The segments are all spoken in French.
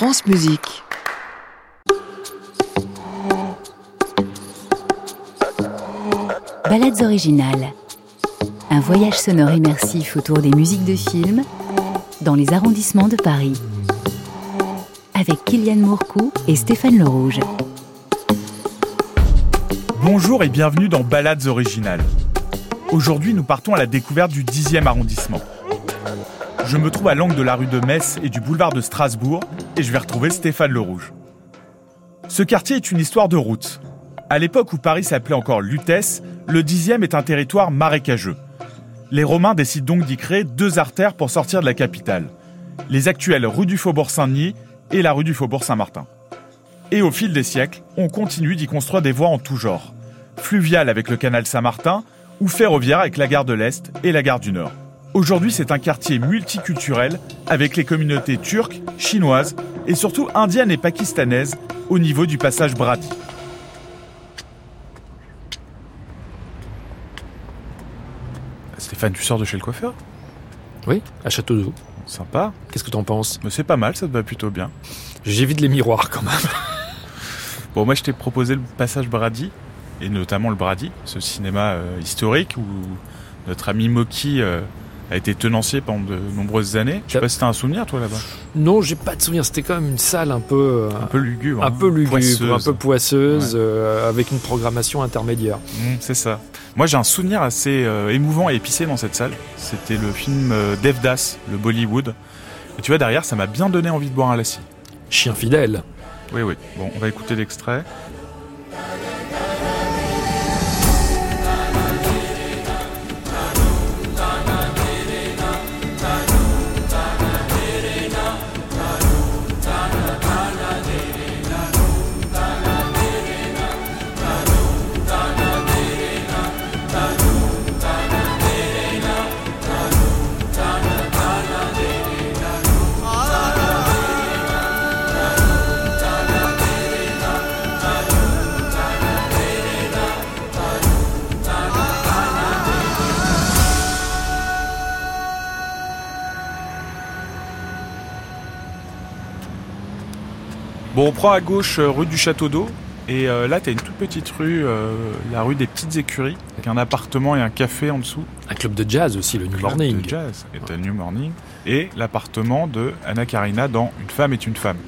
France Musique. Balades originales. Un voyage sonore immersif autour des musiques de films dans les arrondissements de Paris. Avec Kylian Mourcou et Stéphane Le Rouge. Bonjour et bienvenue dans Balades originales. Aujourd'hui, nous partons à la découverte du 10e arrondissement. Je me trouve à l'angle de la rue de Metz et du boulevard de Strasbourg et je vais retrouver Stéphane Le Rouge. Ce quartier est une histoire de route. À l'époque où Paris s'appelait encore Lutèce, le 10e est un territoire marécageux. Les Romains décident donc d'y créer deux artères pour sortir de la capitale. Les actuelles rue du Faubourg Saint-Denis et la rue du Faubourg Saint-Martin. Et au fil des siècles, on continue d'y construire des voies en tout genre. Fluviales avec le canal Saint-Martin ou ferroviaires avec la gare de l'Est et la gare du Nord. Aujourd'hui, c'est un quartier multiculturel avec les communautés turques, chinoises et surtout indiennes et pakistanaises au niveau du passage Brady. Stéphane, tu sors de chez le coiffeur? Oui, à Château d'Eau. Sympa. Qu'est-ce que t'en penses? Mais c'est pas mal, ça te va plutôt bien. J'évite les miroirs quand même. Bon, moi je t'ai proposé le passage Brady, et notamment le Brady, ce cinéma euh, historique où notre ami Moki euh, a été tenancier pendant de nombreuses années. Je sais pas si t'as un souvenir toi là-bas. Non, j'ai pas de souvenir. C'était quand même une salle un peu, Un peu lugubre. un hein, peu lugubre, poisseuse. un peu poisseuse, Ouais. euh, avec une programmation intermédiaire. Mm, c'est ça. Moi j'ai un souvenir assez euh, émouvant et épicé dans cette salle. C'était le film euh, Devdas, le Bollywood. Et tu vois derrière, ça m'a bien donné envie de boire un lassi. Chien fidèle. Oui, oui. Bon, on va écouter l'extrait. Bon, on prend à gauche euh, rue du Château d'Eau. Et euh, là, t'as une toute petite rue, euh, la rue des Petites Écuries, avec un appartement et un café en dessous. Un club de jazz aussi, le New Club Morning. de jazz et t'as New Morning. Et l'appartement de Anna Karina dans Une femme est une femme.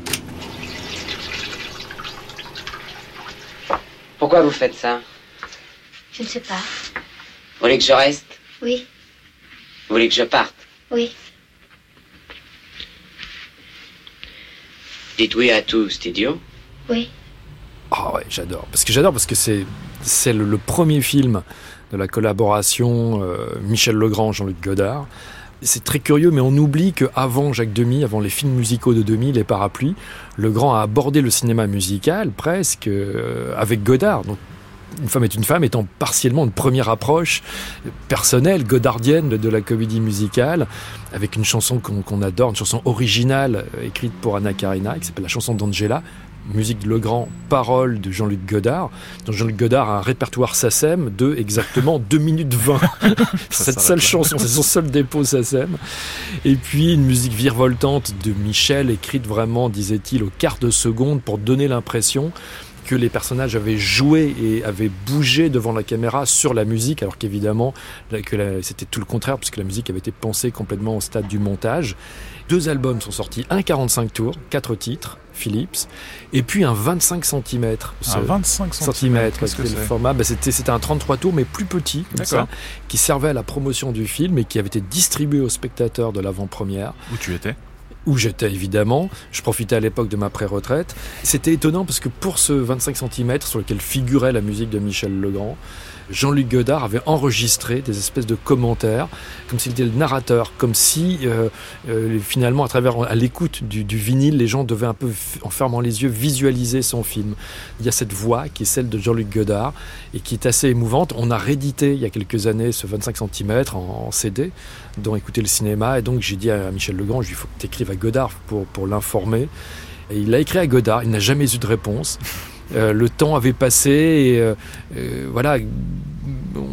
Pourquoi vous faites ça? Je ne sais pas. Vous voulez que je reste? Oui, Vous voulez que je parte? Oui. Dites oui à tout, c'est idiot. Oui. Ah ouais, j'adore. Parce que j'adore parce que c'est c'est le, le premier film de la collaboration euh, Michel Legrand Jean-Luc Godard. C'est très curieux, mais on oublie qu'avant Jacques Demy, avant les films musicaux de Demy, les parapluies, Legrand a abordé le cinéma musical presque euh, avec Godard. Donc, une femme est une femme étant partiellement une première approche personnelle, godardienne de la comédie musicale, avec une chanson qu'on adore, une chanson originale euh, écrite pour Anna Karina, qui s'appelle la chanson d'Angela, musique de Legrand, paroles de Jean-Luc Godard. Donc Jean-Luc Godard a un répertoire SACEM de exactement 2 minutes 20. Cette seule chanson, c'est son seul dépôt SACEM. Et puis une musique virevoltante de Michel, écrite vraiment, disait-il, au quart de seconde pour donner l'impression que les personnages avaient joué et avaient bougé devant la caméra sur la musique, alors qu'évidemment, c'était tout le contraire, puisque la musique avait été pensée complètement au stade du montage. Deux albums sont sortis, un 45 tours, quatre titres, Philips, et puis un 25 cm. Un 25 cm. centimètres, Qu'est-ce que c'était le format. Bah, c'était, c'était un 33 tours, mais plus petit, comme D'accord. ça, qui servait à la promotion du film et qui avait été distribué aux spectateurs de l'avant-première Où tu étais? Où j'étais évidemment. Je profitais à l'époque de ma pré-retraite. C'était étonnant parce que pour ce 25 cm sur lequel figurait la musique de Michel Legrand, Jean-Luc Godard avait enregistré des espèces de commentaires, comme s'il était le narrateur, comme si euh, euh, finalement, à travers, à l'écoute du, vinyle, les gens devaient un peu, en fermant les yeux, visualiser son film. Il y a cette voix qui est celle de Jean-Luc Godard et qui est assez émouvante. On a réédité il y a quelques années ce 25 cm en, CD, dont écouter le cinéma. Et donc j'ai dit à Michel Legrand, il faut que tu écrives à Godard pour, pour l'informer. Et il a écrit à Godard, il n'a jamais eu de réponse. Euh, le temps avait passé et euh, euh, voilà,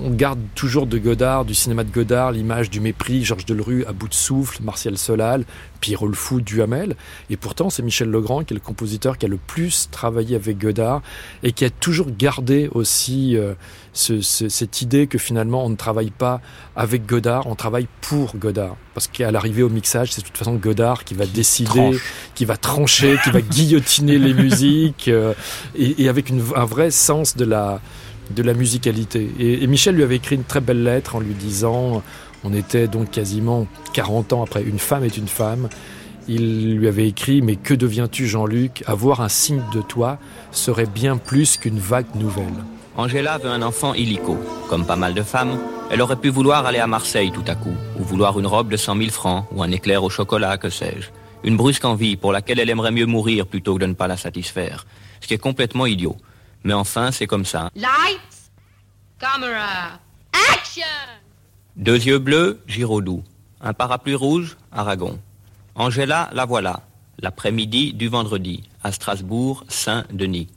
on garde toujours de Godard, du cinéma de Godard, l'image du mépris, Georges Delerue à bout de souffle, Martial Solal, Pierrot le Fou, Duhamel. Et pourtant, c'est Michel Legrand qui est le compositeur qui a le plus travaillé avec Godard et qui a toujours gardé aussi euh, ce, ce, cette idée que finalement on ne travaille pas avec Godard, on travaille pour Godard. Parce qu'à l'arrivée au mixage, c'est de toute façon Godard qui va décider, Tranche. qui va trancher, qui va guillotiner les musiques, euh, et, et, avec une, un vrai sens de la, de la musicalité. Et, Michel lui avait écrit une très belle lettre en lui disant, on était donc quasiment 40 ans après Une femme est une femme. Il lui avait écrit Mais que deviens-tu, Jean-Luc? Avoir un signe de toi serait bien plus qu'une vague nouvelle. Angela veut un enfant illico. Comme pas mal de femmes, elle aurait pu vouloir aller à Marseille tout à coup, ou vouloir une robe de 100 000 francs, ou un éclair au chocolat, que sais-je. Une brusque envie pour laquelle elle aimerait mieux mourir plutôt que de ne pas la satisfaire. Ce qui est complètement idiot. Mais enfin, c'est comme ça. Lights, camera, action Deux yeux bleus, Giraudoux. Un parapluie rouge, Aragon. Angela, la voilà. L'après-midi du vendredi, à Strasbourg, Saint-Denis.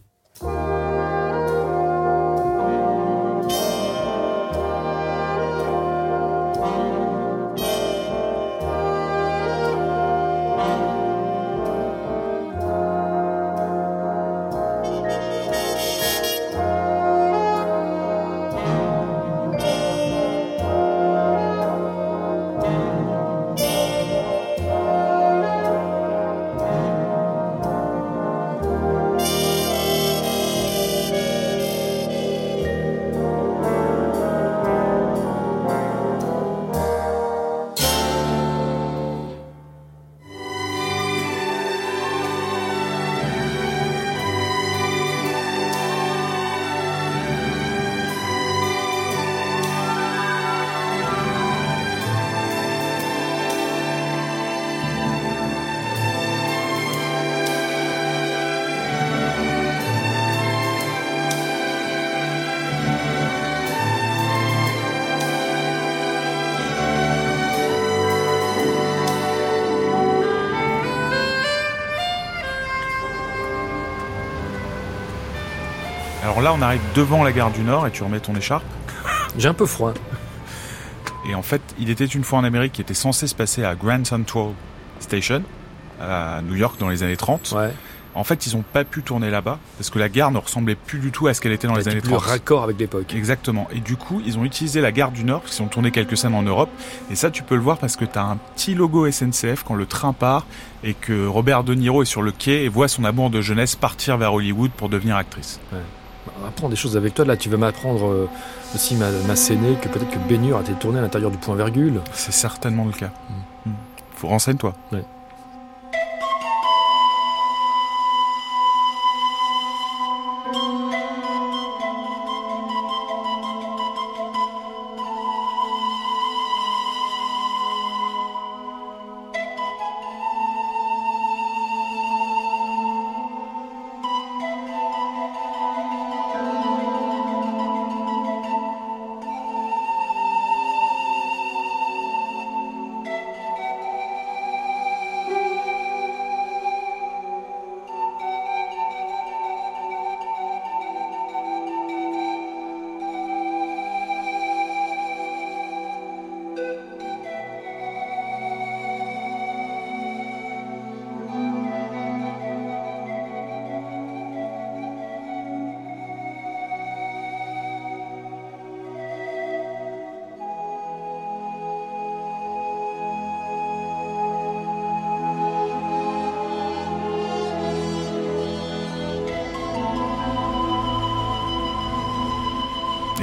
Là, on arrive devant la gare du Nord et tu remets ton écharpe. J'ai un peu froid. Et en fait, il était une fois en Amérique qui était censé se passer à Grand Central Station, à New York dans les années 30. Ouais. En fait, ils n'ont pas pu tourner là-bas parce que la gare ne ressemblait plus du tout à ce qu'elle était dans les années plus 30. raccord avec l'époque. Exactement. Et du coup, ils ont utilisé la gare du Nord, parce qu'ils ont tourné quelques scènes en Europe. Et ça, tu peux le voir parce que tu as un petit logo SNCF quand le train part et que Robert De Niro est sur le quai et voit son amour de jeunesse partir vers Hollywood pour devenir actrice. Va apprendre des choses avec toi. Là, tu vas m'apprendre euh, aussi ma, ma scénée que peut-être que Bénur a été tourné à l'intérieur du point virgule. C'est certainement le cas. Mm. Faut renseigne-toi. Ouais.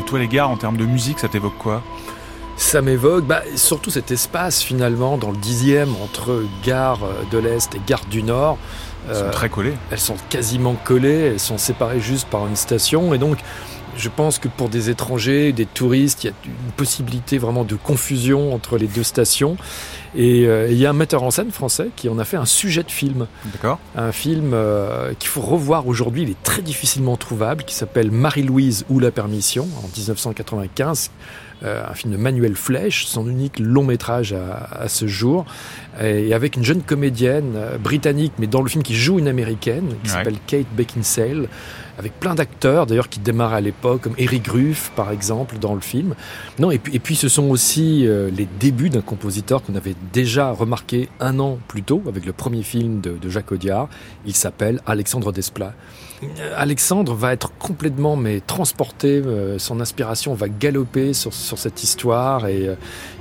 Toi, les gars, en termes de musique, ça t'évoque quoi? Ça m'évoque bah, surtout cet espace finalement dans le dixième entre gare de l'Est et gare du Nord. Ils sont Euh, très collés. elles sont quasiment collées, elles sont séparées juste par une station. Et donc, je pense que pour des étrangers, des touristes, il y a une possibilité vraiment de confusion entre les deux stations. Et euh, il y a un metteur en scène français qui en a fait un sujet de film. D'accord Un film euh, qu'il faut revoir aujourd'hui, il est très difficilement trouvable, qui s'appelle Marie-Louise ou la permission, en 1995. Euh, un film de Manuel Flèche, son unique long métrage à, ce jour, et avec une jeune comédienne euh, britannique, mais dans le film qui joue une américaine, qui s'appelle Kate Beckinsale, avec plein d'acteurs d'ailleurs qui démarrent à l'époque, comme Eric Ruff par exemple dans le film. Non, et puis, et puis ce sont aussi euh, les débuts d'un compositeur qu'on avait déjà remarqué un an plus tôt avec le premier film de, de Jacques Audiard. Il s'appelle Alexandre Desplat. Euh, Alexandre va être complètement mais transporté, euh, son inspiration va galoper sur, sur cette histoire et euh,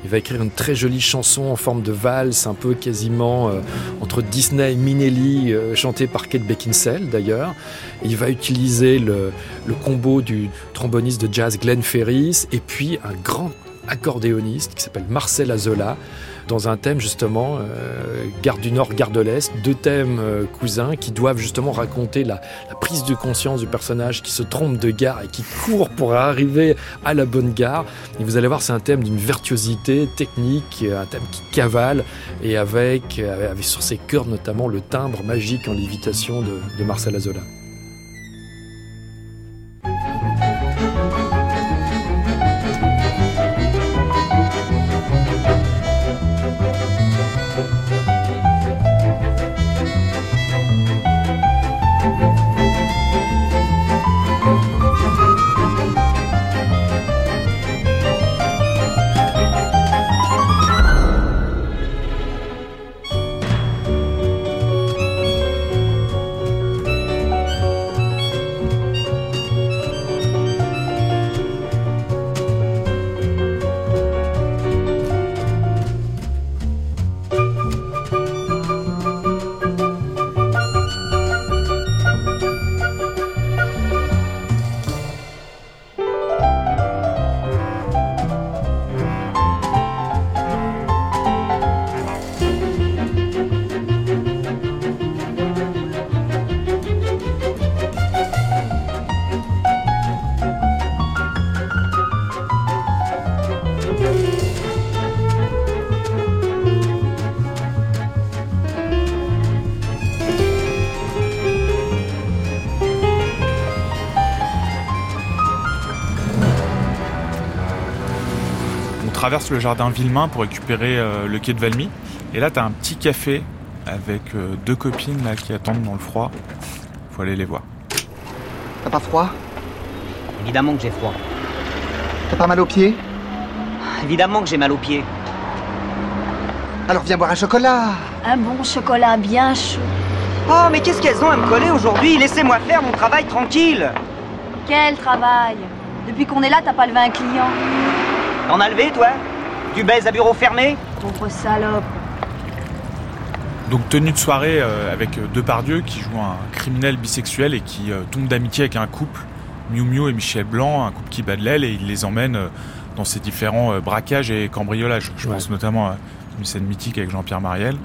il va écrire une très jolie chanson en forme de valse, un peu quasiment entre Disney et Minelli, chantée par Kate Beckinsale d'ailleurs. Il va utiliser le combo du tromboniste de jazz Glenn Ferris et puis un grand accordéoniste qui s'appelle Marcel Azola dans un thème justement euh, Garde du Nord, Garde de l'Est, deux thèmes euh, cousins qui doivent justement raconter la, prise de conscience du personnage qui se trompe de gare et qui court pour arriver à la bonne gare. Et vous allez voir, c'est un thème d'une virtuosité technique, un thème qui cavale et avec, avec sur ses cœurs notamment le timbre magique en lévitation de Marcel Azola. Traverse le jardin Villemain pour récupérer euh, le quai de Valmy. Et là, tu as un petit café avec euh, deux copines là, qui attendent dans le froid. Faut aller les voir. T'as pas froid? Évidemment que j'ai froid. T'as pas mal aux pieds? Évidemment que j'ai mal aux pieds. Alors viens boire un chocolat. Un bon chocolat bien chaud. Oh, mais qu'est-ce qu'elles ont à me coller aujourd'hui? Laissez-moi faire mon travail tranquille. Quel travail? Depuis qu'on est là, t'as pas levé un client? T'en as levé, toi? Tu baises à bureau fermé Pauvre salope. Donc tenue de soirée euh, avec deux Depardieu qui joue un criminel bisexuel et qui euh, tombe d'amitié avec un couple, Miu Miu et Michel Blanc, un couple qui bat de l'aile et il les emmène euh, dans ses différents braquages et cambriolages. Je pense notamment à une scène mythique avec Jean-Pierre Mariel.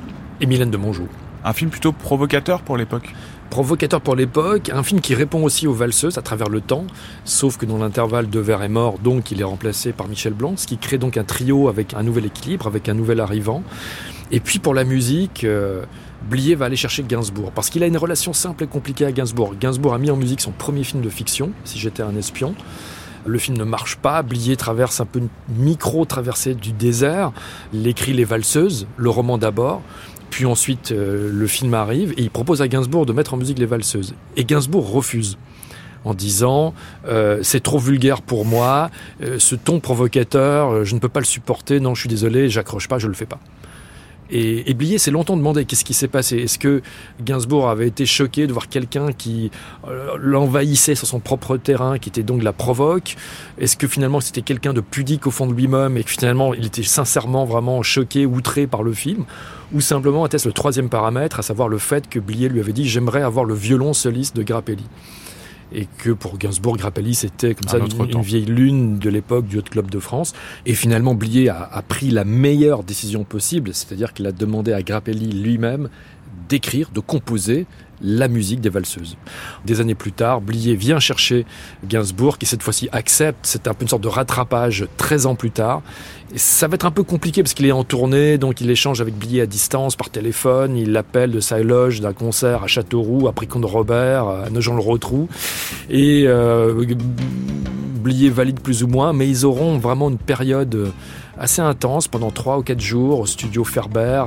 Et Mylène de Mongeau. Un film plutôt provocateur pour l'époque provocateur pour l'époque, un film qui répond aussi aux valseuses à travers le temps, sauf que dans l'intervalle, De Verre est mort, donc il est remplacé par Michel Blanc, ce qui crée donc un trio avec un nouvel équilibre, avec un nouvel arrivant. Et puis pour la musique, euh, Blier va aller chercher Gainsbourg, parce qu'il a une relation simple et compliquée à Gainsbourg. Gainsbourg a mis en musique son premier film de fiction, Si j'étais un espion. Le film ne marche pas, Blier traverse un peu une micro-traversée du désert, il écrit Les Valseuses, le roman d'abord, puis ensuite, euh, le film arrive et il propose à Gainsbourg de mettre en musique les valseuses. Et Gainsbourg refuse en disant euh, c'est trop vulgaire pour moi, euh, ce ton provocateur, je ne peux pas le supporter, non, je suis désolé, j'accroche pas, je le fais pas. Et, et Blier s'est longtemps demandé qu'est-ce qui s'est passé? Est-ce que Gainsbourg avait été choqué de voir quelqu'un qui l'envahissait sur son propre terrain, qui était donc la provoque? Est-ce que finalement c'était quelqu'un de pudique au fond de lui-même et que finalement il était sincèrement vraiment choqué, outré par le film? Ou simplement était-ce le troisième paramètre, à savoir le fait que Blier lui avait dit j'aimerais avoir le violon soliste de Grappelli? Et que pour Gainsbourg, Grappelli, c'était comme ça une, vieille lune de l'époque du Haut Club de France. Et finalement, Blier a, a pris la meilleure décision possible, c'est-à-dire qu'il a demandé à Grappelli lui-même d'écrire, de composer la musique des valseuses. Des années plus tard, Blier vient chercher Gainsbourg, qui cette fois-ci accepte. C'est un peu une sorte de rattrapage 13 ans plus tard. Et ça va être un peu compliqué parce qu'il est en tournée, donc il échange avec Blier à distance par téléphone. Il l'appelle de sa loge d'un concert à Châteauroux, à Pricon de Robert, à Nogent-le-Rotrou. Et euh, oublié valide plus ou moins, mais ils auront vraiment une période assez intense pendant 3 ou 4 jours au studio Ferber,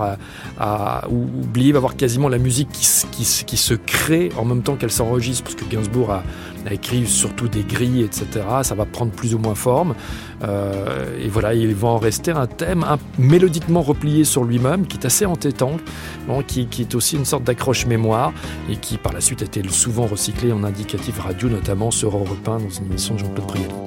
à, où va avoir quasiment la musique qui, se crée en même temps qu'elle s'enregistre, parce que Gainsbourg a, écrit surtout des grilles, etc. Ça va prendre plus ou moins forme. Euh, et voilà, il va en rester un thème un, mélodiquement replié sur lui-même, qui est assez entêtant, qui, est aussi une sorte d'accroche-mémoire, et qui par la suite a été souvent recyclé en indicatif radio, notamment sur Europe 1 dans une émission de Jean-Claude Brialy.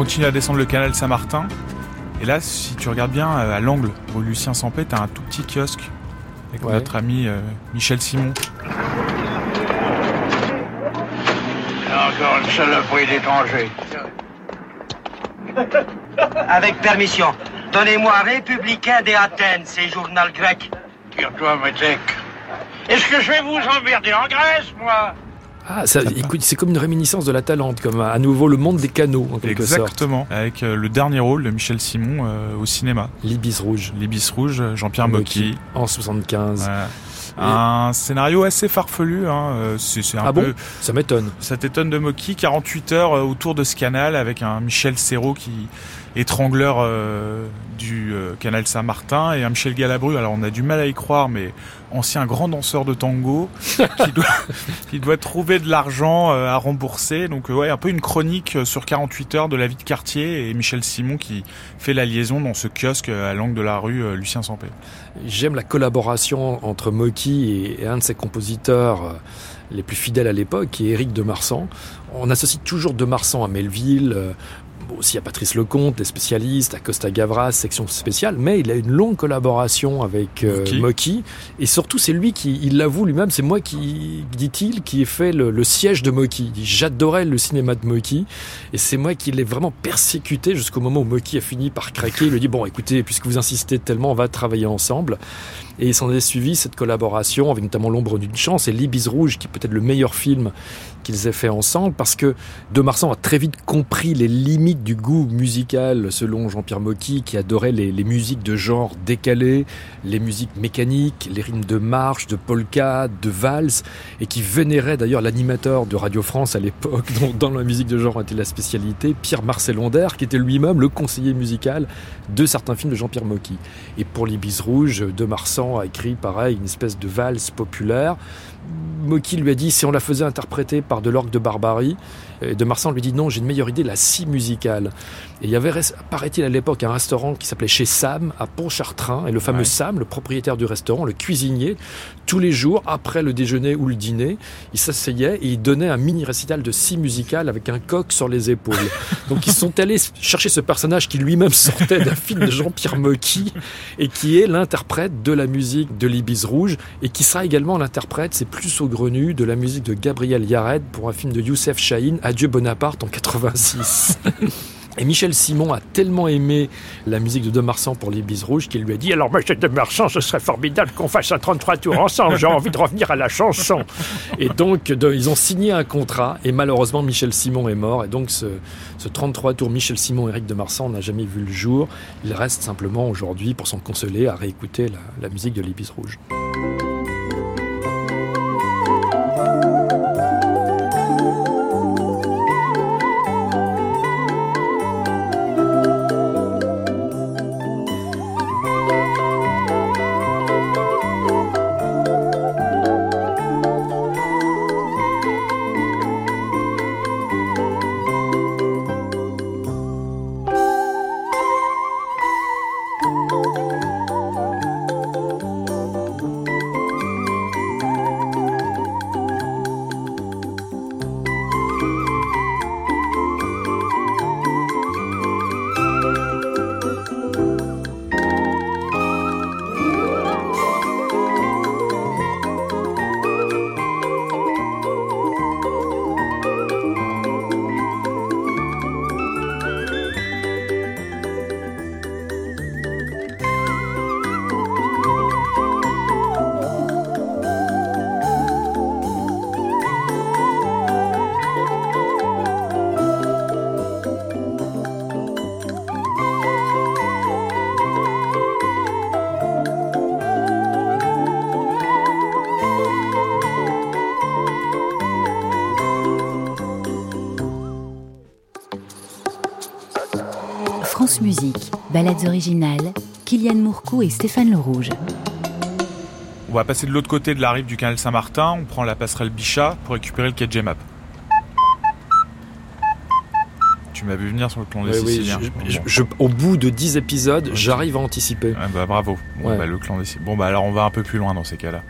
Continue à descendre le canal Saint-Martin. Et là, si tu regardes bien, euh, à l'angle où Lucien Sampé, t'as un tout petit kiosque avec ouais. notre ami euh, Michel Simon. Encore une saloperie d'étranger. Avec permission, donnez-moi Républicain des Athènes, c'est journal grec. Tire-toi, métèque. Est-ce que je vais vous emmerder en Grèce, moi? Ah, ça, écoute, c'est comme une réminiscence de la Talente, comme à nouveau le monde des canaux, en quelque Exactement, sorte. avec euh, le dernier rôle de Michel Simon euh, au cinéma. L'Ibis Rouge. L'Ibis Rouge, Jean-Pierre Mocky. En 75. Ouais. Et... Un scénario assez farfelu, hein. c'est un ah peu. Bon ça m'étonne. Ça t'étonne de Mocky, 48 heures euh, autour de ce canal avec un Michel Serrault qui étrangleur euh, du euh, canal Saint-Martin et un Michel Galabru. Alors on a du mal à y croire, mais ancien grand danseur de tango qui, doit, qui doit trouver de l'argent euh, à rembourser. Donc ouais, un peu une chronique sur 48 heures de la vie de quartier et Michel Simon qui fait la liaison dans ce kiosque à l'angle de la rue Lucien Sampé. J'aime la collaboration entre Mocky et, et un de ses compositeurs les plus fidèles à l'époque, qui est Éric de Marsan. On associe toujours de Marsan à Melville, aussi à Patrice Lecomte, des spécialistes, à Costa Gavras, section spéciale, mais il a une longue collaboration avec euh. Mocky. Et surtout, c'est lui qui, il l'avoue lui-même, c'est moi qui, dit-il, qui ai fait le, le siège de Mocky. J'adorais le cinéma de Mocky. Et c'est moi qui l'ai vraiment persécuté jusqu'au moment où Mocky a fini par craquer. Il lui dit, bon, écoutez, puisque vous insistez tellement, on va travailler ensemble. Et s'en est suivi cette collaboration avec notamment L'ombre d'une chance et L'Ibis Rouge, qui est peut-être le meilleur film qu'ils aient fait ensemble, parce que De Marsan a très vite compris les limites du goût musical, selon Jean-Pierre Mocky, qui adorait les, musiques de genre décalées, les musiques mécaniques, les rythmes de marche, de polka, de valse, et qui vénérait d'ailleurs l'animateur de Radio France à l'époque, dont dans la musique de genre était la spécialité, Pierre-Marcel Onder, qui était lui-même le conseiller musical de certains films de Jean-Pierre Mocky. Et pour l'Ibis Rouge, De Marsan a écrit pareil une espèce de valse populaire. Mocky lui a dit si on la faisait interpréter par de l'orgue de Barbarie, et de Marsan lui dit non, j'ai une meilleure idée, la scie musicale. Et il y avait, paraît-il à l'époque, un restaurant qui s'appelait chez Sam à Pontchartrain, et le fameux ouais. Sam, le propriétaire du restaurant, le cuisinier, tous les jours, après le déjeuner ou le dîner, il s'asseyait et il donnait un mini récital de scie musicale avec un coq sur les épaules. Donc ils sont allés chercher ce personnage qui lui-même sortait d'un film de Jean-Pierre Mocky et qui est l'interprète de la musique de l'Ibis Rouge et qui sera également l'interprète, c'est plus saugrenu, de la musique de Gabriel Yared pour un film de Youssef Chahine, Adieu Bonaparte en 86. Et Michel Simon a tellement aimé la musique de De Marsan pour les Bises Rouges qu'il lui a dit Alors, monsieur De Marsan, ce serait formidable qu'on fasse un 33 tours ensemble. J'ai envie de revenir à la chanson. Et donc, de, ils ont signé un contrat. Et malheureusement, Michel Simon est mort. Et donc, ce, ce 33 tours Michel Simon Éric De Marsan n'a jamais vu le jour. Il reste simplement aujourd'hui, pour s'en consoler, à réécouter la, la musique de l'Ibis Rouge. France Musique, Balades originales, Kylian Mourcou et Stéphane Le Rouge. On va passer de l'autre côté de la rive du canal Saint-Martin, on prend la passerelle Bichat pour récupérer le quai de Gemap. Tu m'as vu venir sur le clan des oui, Siciliens. je- Bon, je- bon. je- au bout de 10 épisodes, j'arrive à anticiper. Bah, bravo. Bon, Ouais. bah, le clan des Siciliens. Bon, bah alors on va un peu plus loin dans ces cas-là.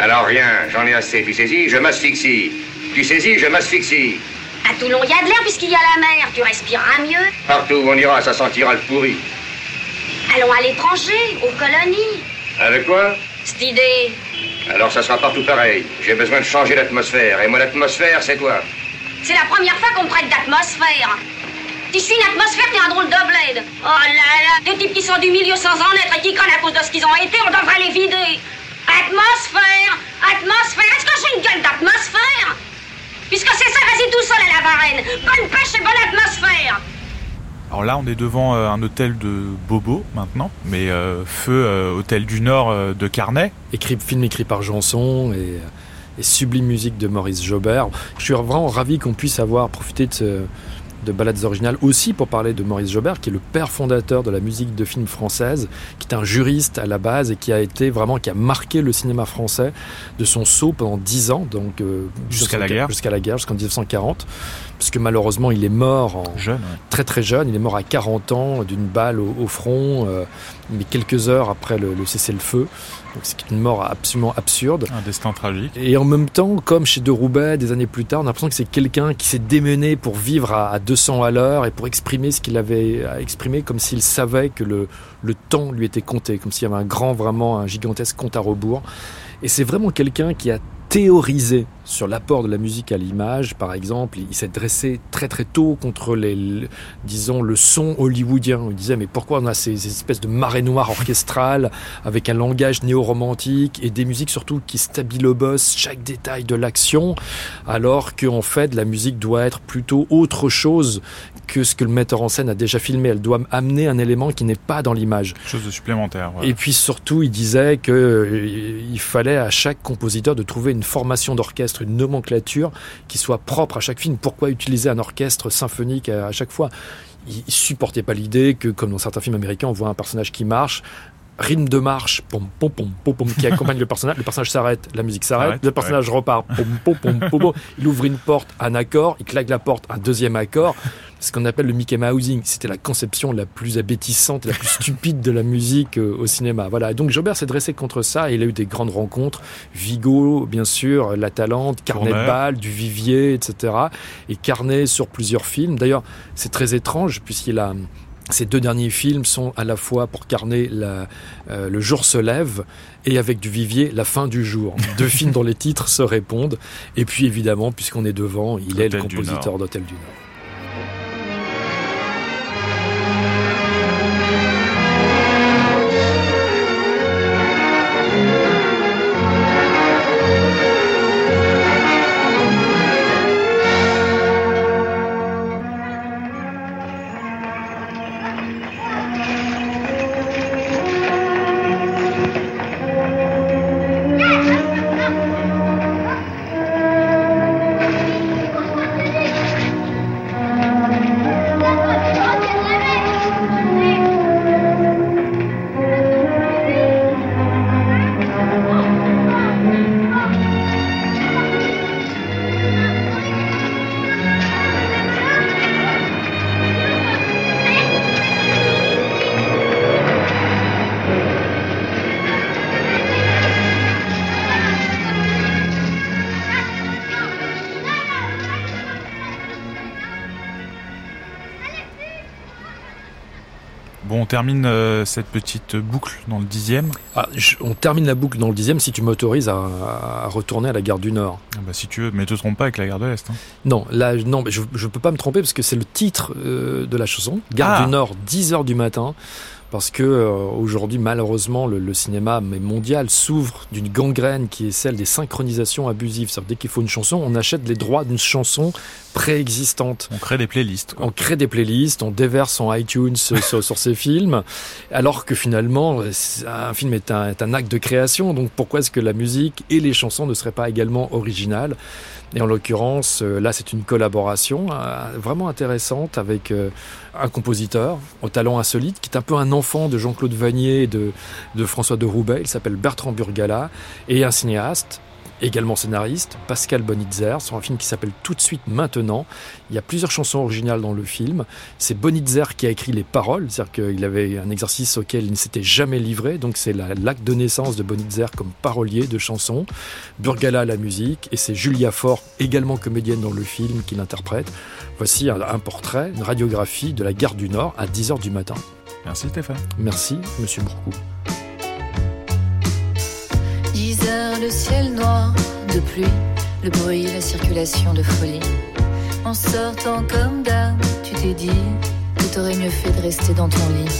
Alors rien, j'en ai assez, tu saisis, je m'asphyxie. Tu saisis, je m'asphyxie. À Toulon, il y a de l'air puisqu'il y a la mer. Tu respireras mieux. Partout où on ira, ça sentira le pourri. Allons à l'étranger, aux colonies. Avec quoi? Cette idée. Alors ça sera partout pareil. J'ai besoin de changer l'atmosphère. Et moi, l'atmosphère, c'est toi. C'est la première fois qu'on me traite d'atmosphère. Tu suis une atmosphère, t'es un drôle de bled. Oh là là, des types qui sont du milieu sans en être et qui crânent à cause de ce qu'ils ont été, on devrait les vider. Atmosphère Atmosphère Est-ce que j'ai une gueule d'atmosphère? Puisque c'est ça, vas-y tout seul à la varenne. Bonne pêche et bonne atmosphère Alors là, on est devant euh, un hôtel de Bobo maintenant, mais euh, feu euh, hôtel du Nord euh, de Carnet. Écrit, film écrit par Janson et, et sublime musique de Maurice Jobert. Je suis vraiment ravi qu'on puisse avoir profité de, ce- de balades originales aussi pour parler de Maurice Jobert, qui est le père fondateur de la musique de film française, qui est un juriste à la base et qui a été vraiment qui a marqué le cinéma français de son saut pendant 10 ans, donc euh, Jusqu'à la guerre. jusqu'à la guerre, jusqu'en 1940, puisque malheureusement il est mort en, Jeune, ouais. très très jeune. Il est mort à 40 ans d'une balle au, au front, euh, mais quelques heures après le, le cessez-le-feu. Donc c'est une mort absolument absurde. un destin tragique. Et en même temps, comme chez De Roubaix, des années plus tard, on a l'impression que c'est quelqu'un qui s'est démené pour vivre à, à 200 à l'heure et pour exprimer ce qu'il avait à exprimer, comme s'il savait que le, le temps lui était compté, comme s'il y avait un grand, vraiment un gigantesque compte à rebours. Et c'est vraiment quelqu'un qui a théorisé sur l'apport de la musique à l'image, par exemple. Il s'est dressé très très tôt contre les, le- disons, le son hollywoodien. Il disait mais pourquoi on a ces, ces espèces de marées noires orchestrales avec un langage néo-romantique et des musiques surtout qui stabilobosent chaque détail de l'action, alors qu'en fait la musique doit être plutôt autre chose que ce que le metteur en scène a déjà filmé. Elle doit amener un élément qui n'est pas dans l'image. Chose de supplémentaire. Et puis surtout, il disait que euh, il fallait à chaque compositeur de trouver une formation d'orchestre, nomenclature qui soit propre à chaque film. Pourquoi utiliser un orchestre symphonique à, chaque fois? Il supportait pas l'idée que, comme dans certains films américains, on voit un personnage qui marche. Rythme de marche, pom pom pom pom pom, qui accompagne le personnage. Le personnage s'arrête, la musique s'arrête. Le personnage repart, pom pom pom pom pom. Il ouvre une porte, un accord. Il claque la porte, un deuxième accord ce qu'on appelle le Mickey Mousing. C'était la conception la plus abétissante, la plus stupide de la musique euh, au cinéma. Voilà. Et donc Jobert s'est dressé contre ça et il a eu des grandes rencontres. Vigo, bien sûr, La Talente, Carnet de Tourneur. Bal, Du Vivier, etc. Et Carnet sur plusieurs films. D'ailleurs, c'est très étrange puisqu'il a ces deux derniers films sont à la fois pour Carnet la- euh, Le jour se lève et avec du Vivier La fin du jour. Deux films dont les titres se répondent. Et puis évidemment, puisqu'on est devant, il est le compositeur d'Hôtel du Nord. On termine euh, cette petite boucle dans le dixième. Ah, je- on termine la boucle dans le dixième si tu m'autorises à, à retourner à la gare du Nord. Ah bah, si tu veux, mais te trompe pas avec la gare de l'Est. hein. Non, là, non, mais je ne peux pas me tromper parce que c'est le titre euh, de la chanson. Gare Ah. du Nord, 10 heures du matin. Parce que euh, aujourd'hui, malheureusement, le, le cinéma mais mondial s'ouvre d'une gangrène qui est celle des synchronisations abusives. Ça veut dire dès qu'il faut une chanson, on achète les droits d'une chanson préexistante. On crée des playlists. quoi. On crée des playlists, on déverse en iTunes euh, sur, sur ces films, alors que finalement, un film est un, est un acte de création. Donc pourquoi est-ce que la musique et les chansons ne seraient pas également originales? Et en l'occurrence, euh, là, c'est une collaboration euh, vraiment intéressante avec euh, un compositeur au talent insolite, qui est un peu un enfant de Jean-Claude Vanier et de, de François de Roubaix. Il s'appelle Bertrand Burgala, et un cinéaste également scénariste, Pascal Bonitzer, sur un film qui s'appelle Tout de suite maintenant. Il y a plusieurs chansons originales dans le film. C'est Bonitzer qui a écrit les paroles, c'est-à-dire qu'il avait un exercice auquel il ne s'était jamais livré, donc c'est la- l'acte de naissance de Bonitzer comme parolier de chansons. Burgala à la musique, et c'est Julia Fort, également comédienne dans le film, qui l'interprète. Voici un, un portrait, une radiographie de la gare du Nord à 10h du matin. Merci Stéphane. Merci, monsieur Bourcou. Le ciel noir de pluie, le bruit, la circulation de folie. En sortant comme d'hab, tu t'es dit que t'aurais mieux fait de rester dans ton lit.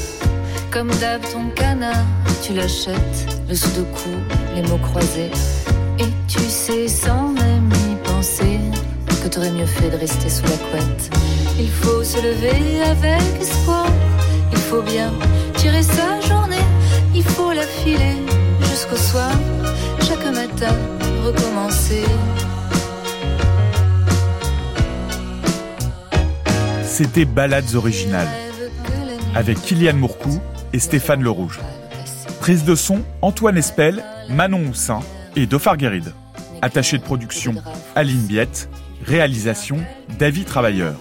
Comme d'hab, ton canard, tu l'achètes, le sudoku, les mots croisés. Et tu sais sans même y penser que t'aurais mieux fait de rester sous la couette. Il faut se lever avec espoir, il faut bien tirer sa journée, il faut la filer jusqu'au soir, chaque matin recommencer. C'était Ballades originales avec Kylian Mourcou et Stéphane Le Rouge. Prise de son Antoine Espel, Manon Houssin et Dofar Guéride. Attaché de production Aline Biette. Réalisation David Travailleur.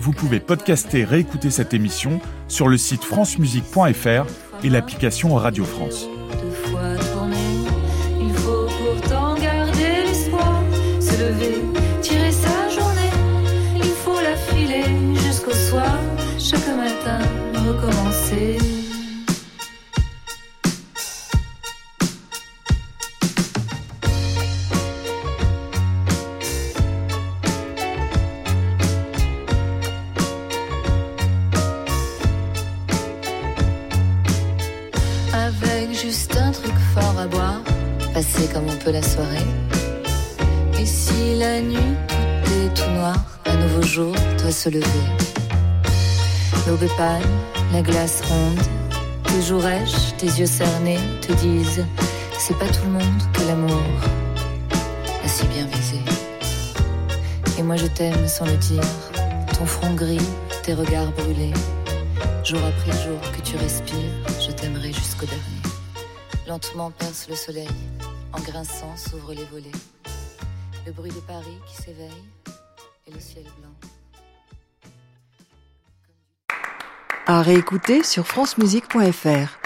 Vous pouvez podcaster et réécouter cette émission sur le site francemusique.fr et l'application Radio France. La soirée. Et si la nuit tout est tout noir, un nouveau jour doit se lever. L'aube pâle, la glace ronde, tes joues rêches, tes yeux cernés te disent c'est pas tout le monde que l'amour a si bien visé. Et moi je t'aime sans le dire, ton front gris, tes regards brûlés. Jour après jour que tu respires, je t'aimerai jusqu'au dernier. Lentement perce le soleil, en grinçant s'ouvrent les volets. Le bruit de Paris qui s'éveille et le ciel blanc. À réécouter sur francemusique.fr.